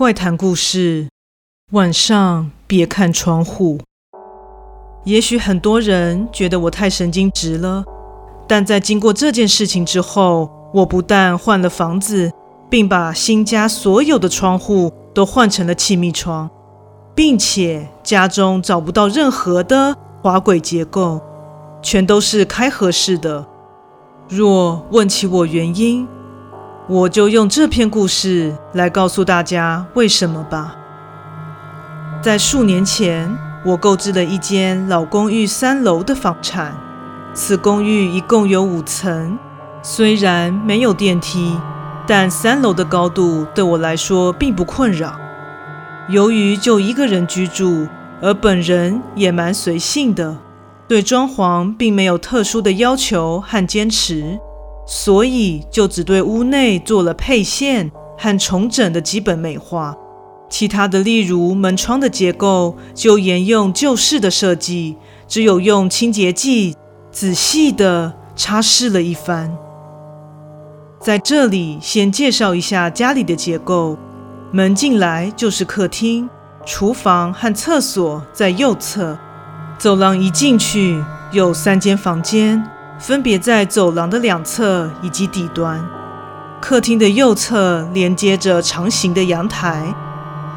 怪谈故事：晚上别看窗户。也许很多人觉得我太神经质了，但在经过这件事情之后，我不但换了房子，并把新家所有的窗户都换成了气密窗，并且家中找不到任何的滑轨结构，全都是开合式的。若问起我原因，我就用这篇故事来告诉大家为什么吧。在数年前，我购置了一间老公寓三楼的房产。此公寓一共有五层，虽然没有电梯，但三楼的高度对我来说并不困扰。由于就一个人居住，而本人也蛮随性的，对装潢并没有特殊的要求和坚持。所以就只对屋内做了配线和重整的基本美化，其他的例如门窗的结构就沿用旧式的设计，只有用清洁剂仔细地擦拭了一番。在这里先介绍一下家里的结构：门进来就是客厅，厨房和厕所在右侧，走廊一进去有三间房间。分别在走廊的两侧以及底端，客厅的右侧连接着长形的阳台，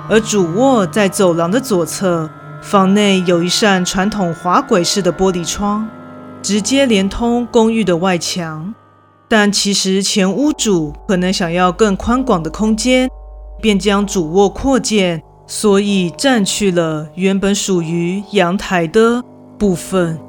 而主卧在走廊的左侧。房内有一扇传统滑轨式的玻璃窗，直接连通公寓的外墙。但其实前屋主可能想要更宽广的空间，便将主卧扩建，所以占去了原本属于阳台的部分。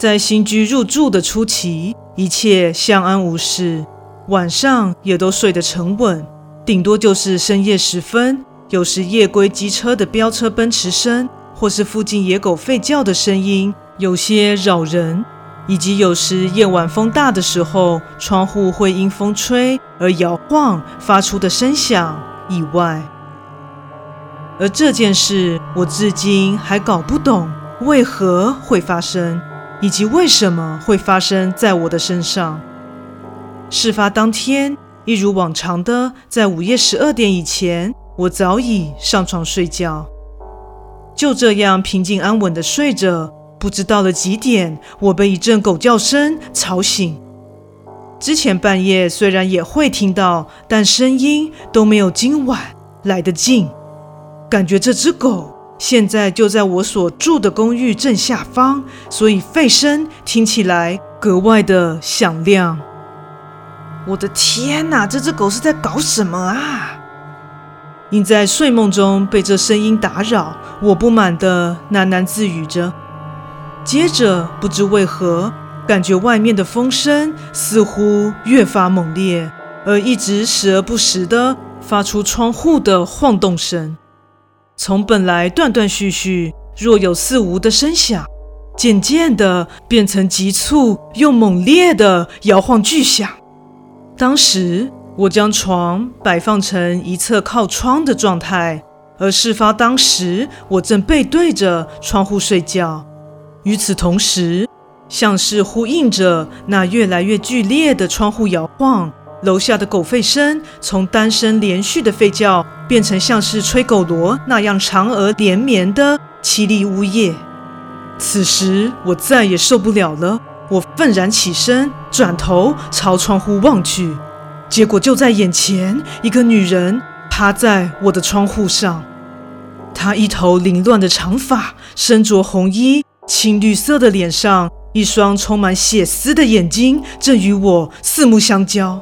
在新居入住的初期，一切相安无事，晚上也都睡得沉稳，顶多就是深夜时分，有时夜归机车的飙车奔驰声，或是附近野狗吠叫的声音，有些扰人，以及有时夜晚风大的时候，窗户会因风吹而摇晃发出的声响以外。而这件事，我至今还搞不懂为何会发生。以及为什么会发生在我的身上？事发当天，一如往常的，在午夜十二点以前，我早已上床睡觉。就这样平静安稳的睡着，不知到了几点，我被一阵狗叫声吵醒。之前半夜虽然也会听到，但声音都没有今晚来得近。感觉这只狗。现在就在我所住的公寓正下方，所以吠声听起来格外的响亮。我的天哪，这只狗是在搞什么啊？因在睡梦中被这声音打扰，我不满地喃喃自语着。接着不知为何，感觉外面的风声似乎越发猛烈，而一直时而不时地发出窗户的晃动声。从本来断断续续、若有似无的声响，渐渐地变成急促又猛烈的摇晃巨响。当时我将床摆放成一侧靠窗的状态，而事发当时我正背对着窗户睡觉。与此同时，像是呼应着那越来越剧烈的窗户摇晃。楼下的狗吠声从单声连续的吠叫，变成像是吹狗螺那样长而连绵的凄厉呜咽。此时我再也受不了了，我愤然起身，转头朝窗户望去，结果就在眼前，一个女人趴在我的窗户上。她一头凌乱的长发，身着红衣，青绿色的脸上，一双充满血丝的眼睛，正与我四目相交。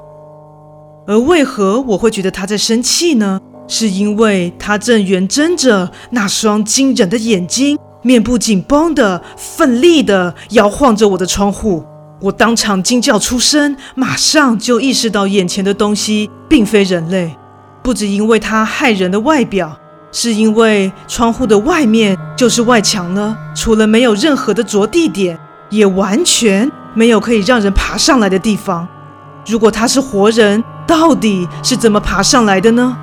而为何我会觉得他在生气呢？是因为他正圆睁着那双惊人的眼睛，面部紧绷的、奋力的摇晃着我的窗户。我当场惊叫出声，马上就意识到眼前的东西并非人类。不止因为他骇人的外表，是因为窗户的外面就是外墙了，除了没有任何的着地点，也完全没有可以让人爬上来的地方。如果他是活人，到底是怎么爬上来的呢？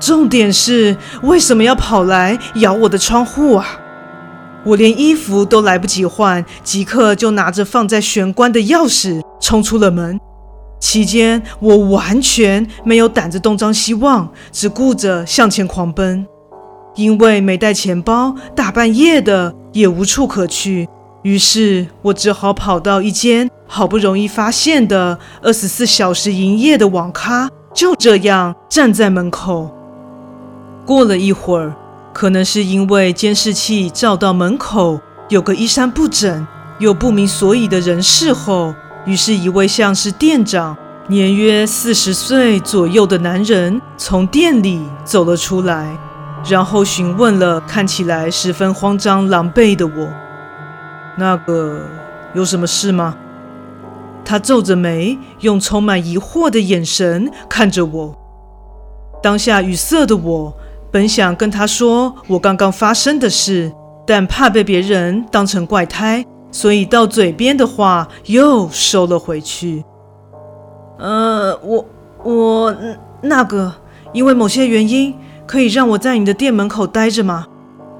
重点是为什么要跑来咬我的窗户啊？我连衣服都来不及换，即刻就拿着放在玄关的钥匙冲出了门。期间我完全没有胆子东张西望，只顾着向前狂奔。因为没带钱包，大半夜的也无处可去，于是我只好跑到一间好不容易发现的二十四小时营业的网咖，就这样站在门口。过了一会儿，可能是因为监视器照到门口有个衣衫不整又不明所以的人事后，于是一位像是店长、年约四十岁左右的男人从店里走了出来。然后询问了看起来十分慌张狼狈的我：“那个有什么事吗？”他皱着眉，用充满疑惑的眼神看着我。当下语塞的我，本想跟他说我刚刚发生的事，但怕被别人当成怪胎，所以到嘴边的话又收了回去。呃，我我那个因为某些原因。可以让我在你的店门口待着吗？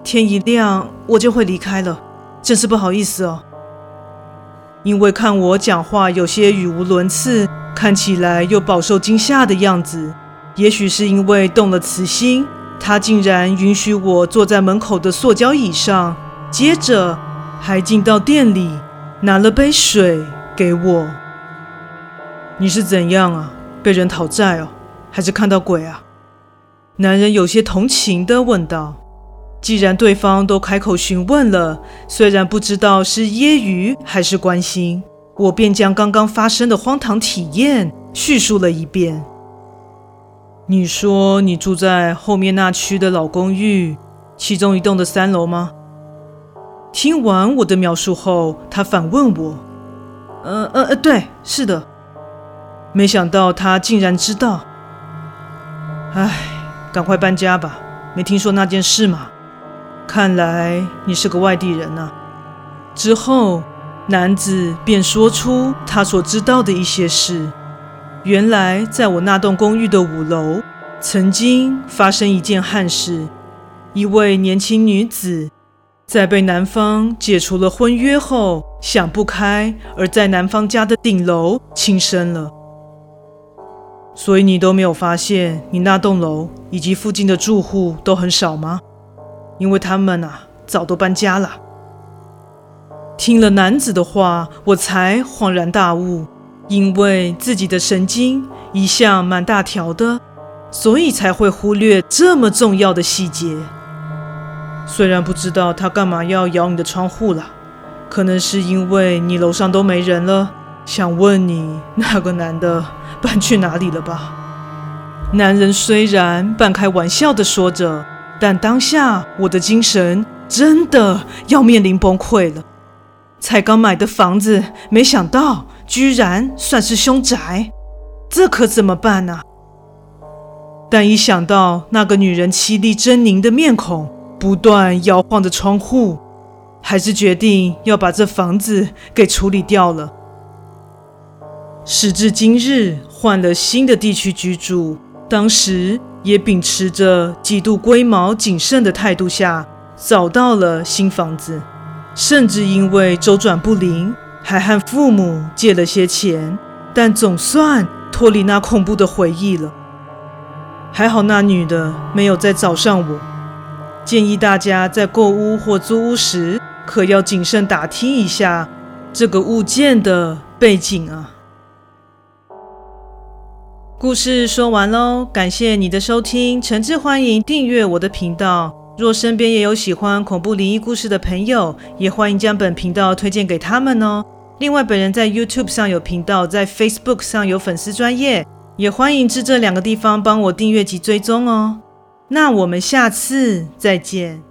天一亮我就会离开了，真是不好意思哦。因为看我讲话有些语无伦次，看起来又饱受惊吓的样子，也许是因为动了慈心，他竟然允许我坐在门口的塑胶椅上，接着还进到店里拿了杯水给我。你是怎样啊？被人讨债哦，还是看到鬼啊？男人有些同情地问道：“既然对方都开口询问了，虽然不知道是揶揄还是关心，我便将刚刚发生的荒唐体验叙述了一遍。你说你住在后面那区的老公寓，其中一栋的三楼吗？”听完我的描述后，他反问我：“呃呃呃，对，是的。”没想到他竟然知道。唉。赶快搬家吧！没听说那件事吗？看来你是个外地人呢。之后，男子便说出他所知道的一些事。原来，在我那栋公寓的五楼，曾经发生一件憾事：一位年轻女子在被男方解除了婚约后，想不开，而在男方家的顶楼轻生了。所以你都没有发现，你那栋楼以及附近的住户都很少吗？因为他们啊，早都搬家了。听了男子的话，我才恍然大悟，因为自己的神经一向蛮大条的，所以才会忽略这么重要的细节。虽然不知道他干嘛要咬你的窗户了，可能是因为你楼上都没人了。想问你那个男的搬去哪里了吧？男人虽然半开玩笑的说着，但当下我的精神真的要面临崩溃了。才刚买的房子，没想到居然算是凶宅，这可怎么办呢？但一想到那个女人凄厉狰狞的面孔，不断摇晃的窗户，还是决定要把这房子给处理掉了。时至今日，换了新的地区居住，当时也秉持着极度龟毛谨慎的态度下，找到了新房子，甚至因为周转不灵，还和父母借了些钱，但总算脱离那恐怖的回忆了。还好那女的没有再找上我。建议大家在购屋或租屋时，可要谨慎打听一下这个物件的背景啊。故事说完喽，感谢你的收听，诚挚欢迎订阅我的频道。若身边也有喜欢恐怖灵异故事的朋友，也欢迎将本频道推荐给他们哦。另外，本人在 YouTube 上有频道，在 Facebook 上有粉丝专业，也欢迎至这两个地方帮我订阅及追踪哦。那我们下次再见。